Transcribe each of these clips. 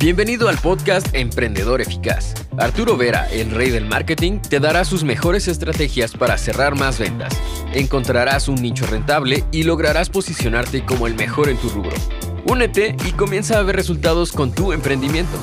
Bienvenido al podcast Emprendedor Eficaz. Arturo Vera, el rey del marketing, te dará sus mejores estrategias para cerrar más ventas. Encontrarás un nicho rentable y lograrás posicionarte como el mejor en tu rubro. Únete y comienza a ver resultados con tu emprendimiento.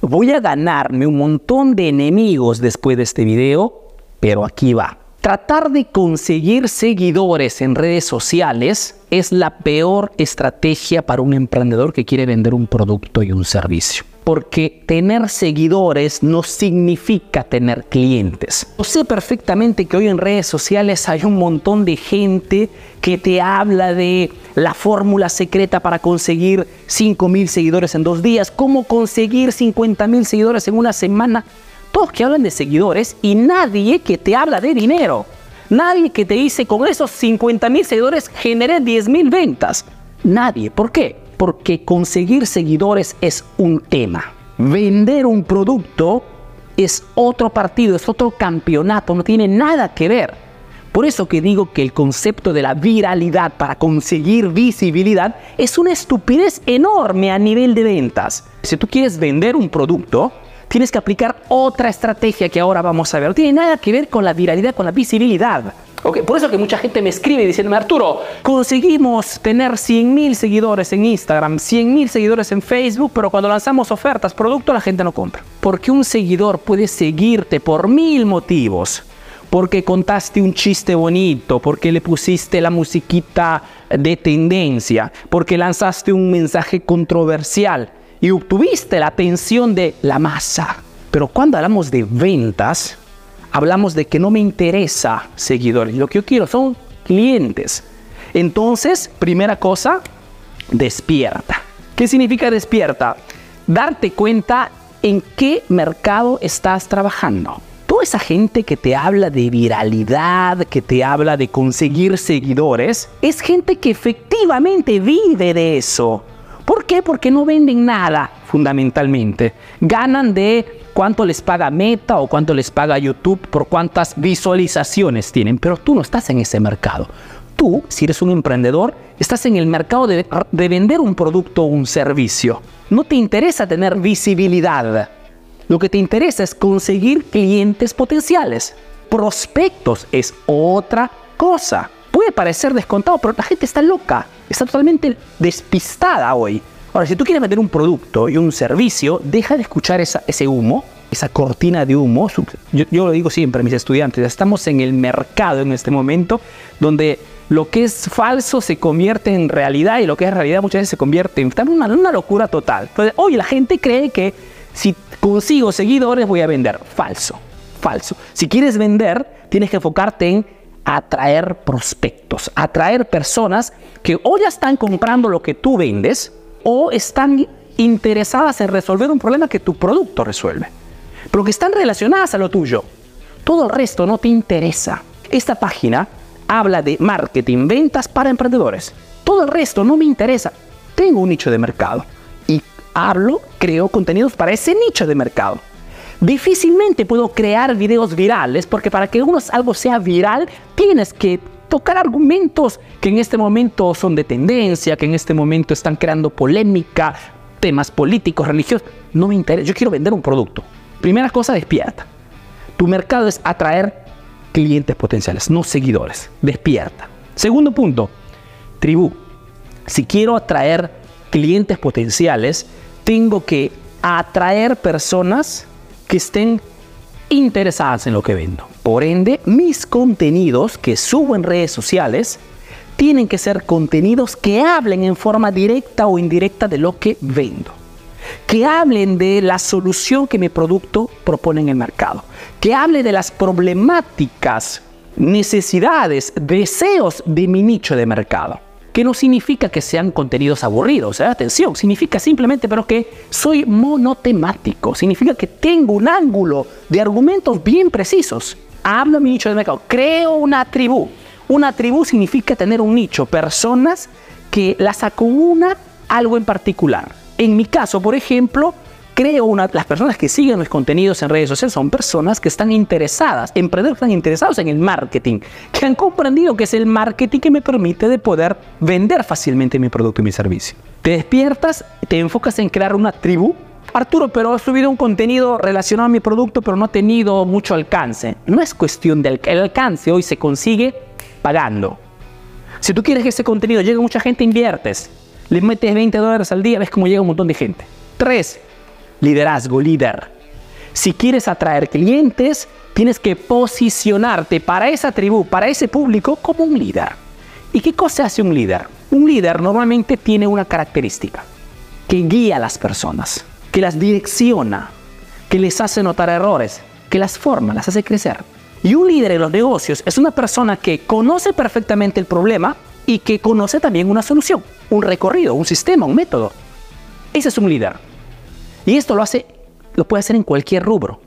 Voy a ganarme un montón de enemigos después de este video, pero aquí va. Tratar de conseguir seguidores en redes sociales es la peor estrategia para un emprendedor que quiere vender un producto y un servicio. Porque tener seguidores no significa tener clientes. Yo sé perfectamente que hoy en redes sociales hay un montón de gente que te habla de la fórmula secreta para conseguir 5 mil seguidores en dos días, cómo conseguir 50 mil seguidores en una semana todos que hablan de seguidores y nadie que te habla de dinero. Nadie que te dice con esos 50 mil seguidores generé 10 mil ventas. Nadie. ¿Por qué? Porque conseguir seguidores es un tema. Vender un producto es otro partido, es otro campeonato, no tiene nada que ver. Por eso que digo que el concepto de la viralidad para conseguir visibilidad es una estupidez enorme a nivel de ventas. Si tú quieres vender un producto, tienes que aplicar otra estrategia que ahora vamos a ver. No tiene nada que ver con la viralidad, con la visibilidad. Okay, por eso que mucha gente me escribe diciéndome, Arturo, conseguimos tener 100 mil seguidores en Instagram, 100 mil seguidores en Facebook, pero cuando lanzamos ofertas, productos, la gente no compra. Porque un seguidor puede seguirte por mil motivos. Porque contaste un chiste bonito, porque le pusiste la musiquita de tendencia, porque lanzaste un mensaje controversial y obtuviste la atención de la masa. Pero cuando hablamos de ventas, hablamos de que no me interesa seguidores. Lo que yo quiero son clientes. Entonces, primera cosa, despierta. ¿Qué significa despierta? Darte cuenta en qué mercado estás trabajando. Toda esa gente que te habla de viralidad, que te habla de conseguir seguidores, es gente que efectivamente vive de eso. ¿Por qué? Porque no venden nada, fundamentalmente. Ganan de cuánto les paga Meta o cuánto les paga YouTube por cuántas visualizaciones tienen, pero tú no estás en ese mercado. Tú, si eres un emprendedor, estás en el mercado de, de vender un producto o un servicio. No te interesa tener visibilidad. Lo que te interesa es conseguir clientes potenciales. Prospectos es otra cosa. Puede parecer descontado, pero la gente está loca está totalmente despistada hoy. Ahora, si tú quieres vender un producto y un servicio, deja de escuchar ese humo, esa cortina de humo. Yo, lo digo siempre a mis estudiantes, estamos en el mercado en este momento donde lo que es falso se convierte en realidad y lo que es realidad muchas veces se convierte en una, una locura total. Entonces, hoy la gente cree que si consigo seguidores voy a vender. Falso, falso. Si quieres vender, tienes que enfocarte en atraer prospectos, atraer personas que o ya están comprando lo que tú vendes o están interesadas en resolver un problema que tu producto resuelve, pero que están relacionadas a lo tuyo. Todo el resto no te interesa. Esta página habla de marketing, ventas para emprendedores. Todo el resto no me interesa. Tengo un nicho de mercado y hablo, creo contenidos para ese nicho de mercado. Difícilmente puedo crear videos virales porque para que algo sea viral tienes que tocar argumentos que en este momento son de tendencia, que en este momento están creando polémica, temas políticos, religiosos. No me interesa, yo quiero vender un producto. Primera cosa, despierta. Tu mercado es atraer clientes potenciales, no seguidores. Despierta. Segundo punto, tribu. Si quiero atraer clientes potenciales, tengo que atraer personas que estén interesadas en lo que vendo. Por ende, mis contenidos que subo en redes sociales tienen que ser contenidos que hablen en forma directa o indirecta de lo que vendo. Que hablen de la solución que mi producto propone en el mercado. Que hable de las problemáticas, necesidades, deseos de mi nicho de mercado que no significa que sean contenidos aburridos, ¿eh? atención, significa simplemente pero que soy monotemático, significa que tengo un ángulo de argumentos bien precisos. Hablo mi nicho de mercado, creo una tribu. Una tribu significa tener un nicho, personas que las acomuna algo en particular. En mi caso, por ejemplo, creo una, las personas que siguen mis contenidos en redes sociales son personas que están interesadas, emprendedores que están interesados en el marketing, que han comprendido que es el marketing que me permite de poder vender fácilmente mi producto y mi servicio. Te despiertas, te enfocas en crear una tribu. Arturo, pero he subido un contenido relacionado a mi producto, pero no ha tenido mucho alcance. No es cuestión del el alcance, hoy se consigue pagando. Si tú quieres que ese contenido llegue a mucha gente, inviertes. Le metes 20 dólares al día, ves cómo llega un montón de gente. Tres, liderazgo, líder. Si quieres atraer clientes, tienes que posicionarte para esa tribu, para ese público, como un líder. ¿Y qué cosa hace un líder? Un líder normalmente tiene una característica, que guía a las personas, que las direcciona, que les hace notar errores, que las forma, las hace crecer. Y un líder en los negocios es una persona que conoce perfectamente el problema y que conoce también una solución, un recorrido, un sistema, un método. Ese es un líder. Y esto lo hace, lo puede hacer en cualquier rubro.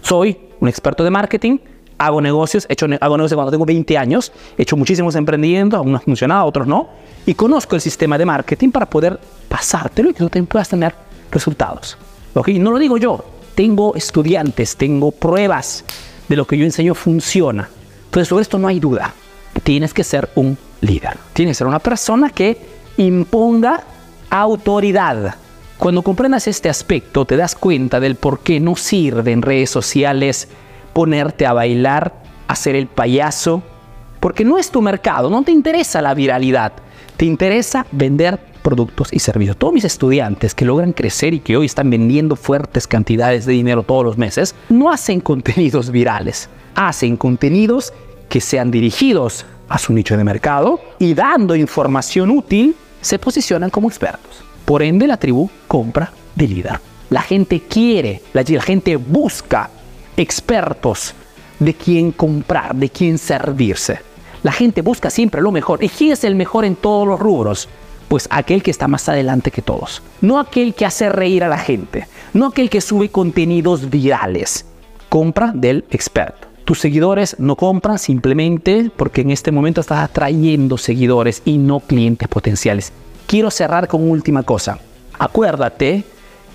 Soy un experto de marketing, hago negocios, he hecho, hago negocios cuando tengo 20 años, he hecho muchísimos emprendimientos, algunos han funcionado, otros no, y conozco el sistema de marketing para poder pasártelo y que tú también puedas tener resultados. ¿Ok? No lo digo yo, tengo estudiantes, tengo pruebas de lo que yo enseño funciona. Entonces, sobre esto no hay duda. Tienes que ser un líder. Tienes que ser una persona que imponga autoridad. Cuando comprendas este aspecto, te das cuenta del por qué no sirve en redes sociales ponerte a bailar, hacer el payaso, porque no es tu mercado, no te interesa la viralidad, te interesa vender productos y servicios. Todos mis estudiantes que logran crecer y que hoy están vendiendo fuertes cantidades de dinero todos los meses, no hacen contenidos virales, hacen contenidos que sean dirigidos a su nicho de mercado y dando información útil, se posicionan como expertos. Por ende, la tribu compra de líder. La gente quiere, la, gente busca expertos de quién comprar, de quién servirse. La gente busca siempre lo mejor. ¿Y quién es el mejor en todos los rubros? Pues aquel que está más adelante que todos. No aquel que hace reír a la gente. No aquel que sube contenidos virales. Compra del experto. Tus seguidores no compran simplemente porque en este momento estás atrayendo seguidores y no clientes potenciales. Quiero cerrar con última cosa. Acuérdate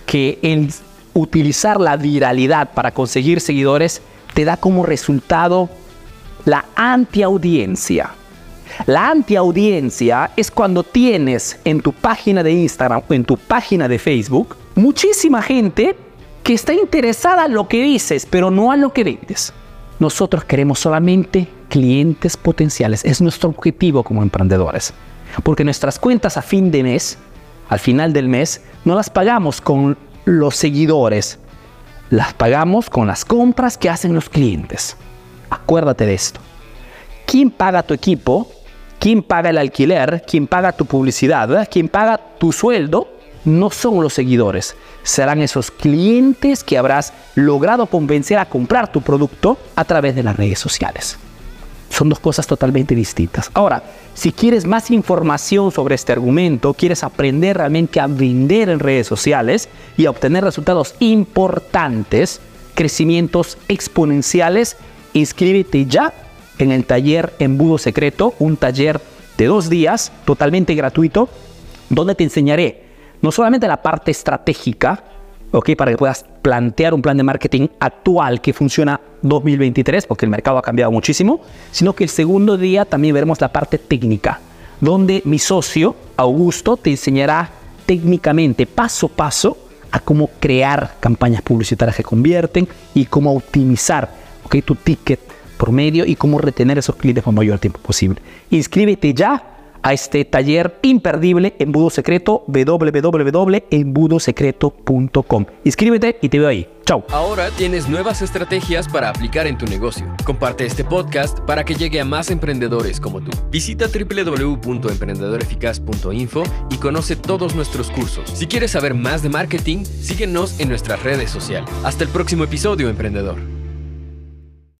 que el utilizar la viralidad para conseguir seguidores te da como resultado la antiaudiencia. La antiaudiencia es cuando tienes en tu página de Instagram o en tu página de Facebook muchísima gente que está interesada en lo que dices, pero no a lo que vendes. Nosotros queremos solamente clientes potenciales. Es nuestro objetivo como emprendedores. Porque nuestras cuentas a fin de mes, al final del mes, no las pagamos con los seguidores, las pagamos con las compras que hacen los clientes. Acuérdate de esto. ¿Quién paga tu equipo? ¿Quién paga el alquiler? ¿Quién paga tu publicidad? ¿Quién paga tu sueldo? No son los seguidores, serán esos clientes que habrás logrado convencer a comprar tu producto a través de las redes sociales. Son dos cosas totalmente distintas. Ahora, si quieres más información sobre este argumento, quieres aprender realmente a vender en redes sociales y a obtener resultados importantes, crecimientos exponenciales, inscríbete ya en el taller Embudo Secreto, un taller de dos días totalmente gratuito, donde te enseñaré no solamente la parte estratégica, ¿ok? Para que puedas plantear un plan de marketing actual que funciona 2023, porque el mercado ha cambiado muchísimo, sino que el segundo día también veremos la parte técnica, donde mi socio, Augusto, te enseñará técnicamente, paso a paso, a cómo crear campañas publicitarias que convierten y cómo optimizar ¿ok? tu ticket por medio y cómo retener esos clientes por mayor tiempo posible. Inscríbete ya a este taller imperdible Embudo Secreto www.embudosecreto.com. Inscríbete y te veo ahí. Chao. Ahora tienes nuevas estrategias para aplicar en tu negocio. Comparte este podcast para que llegue a más emprendedores como tú. Visita www.emprendedoreficaz.info y conoce todos nuestros cursos. Si quieres saber más de marketing, síguenos en nuestras redes sociales. Hasta el próximo episodio, emprendedor.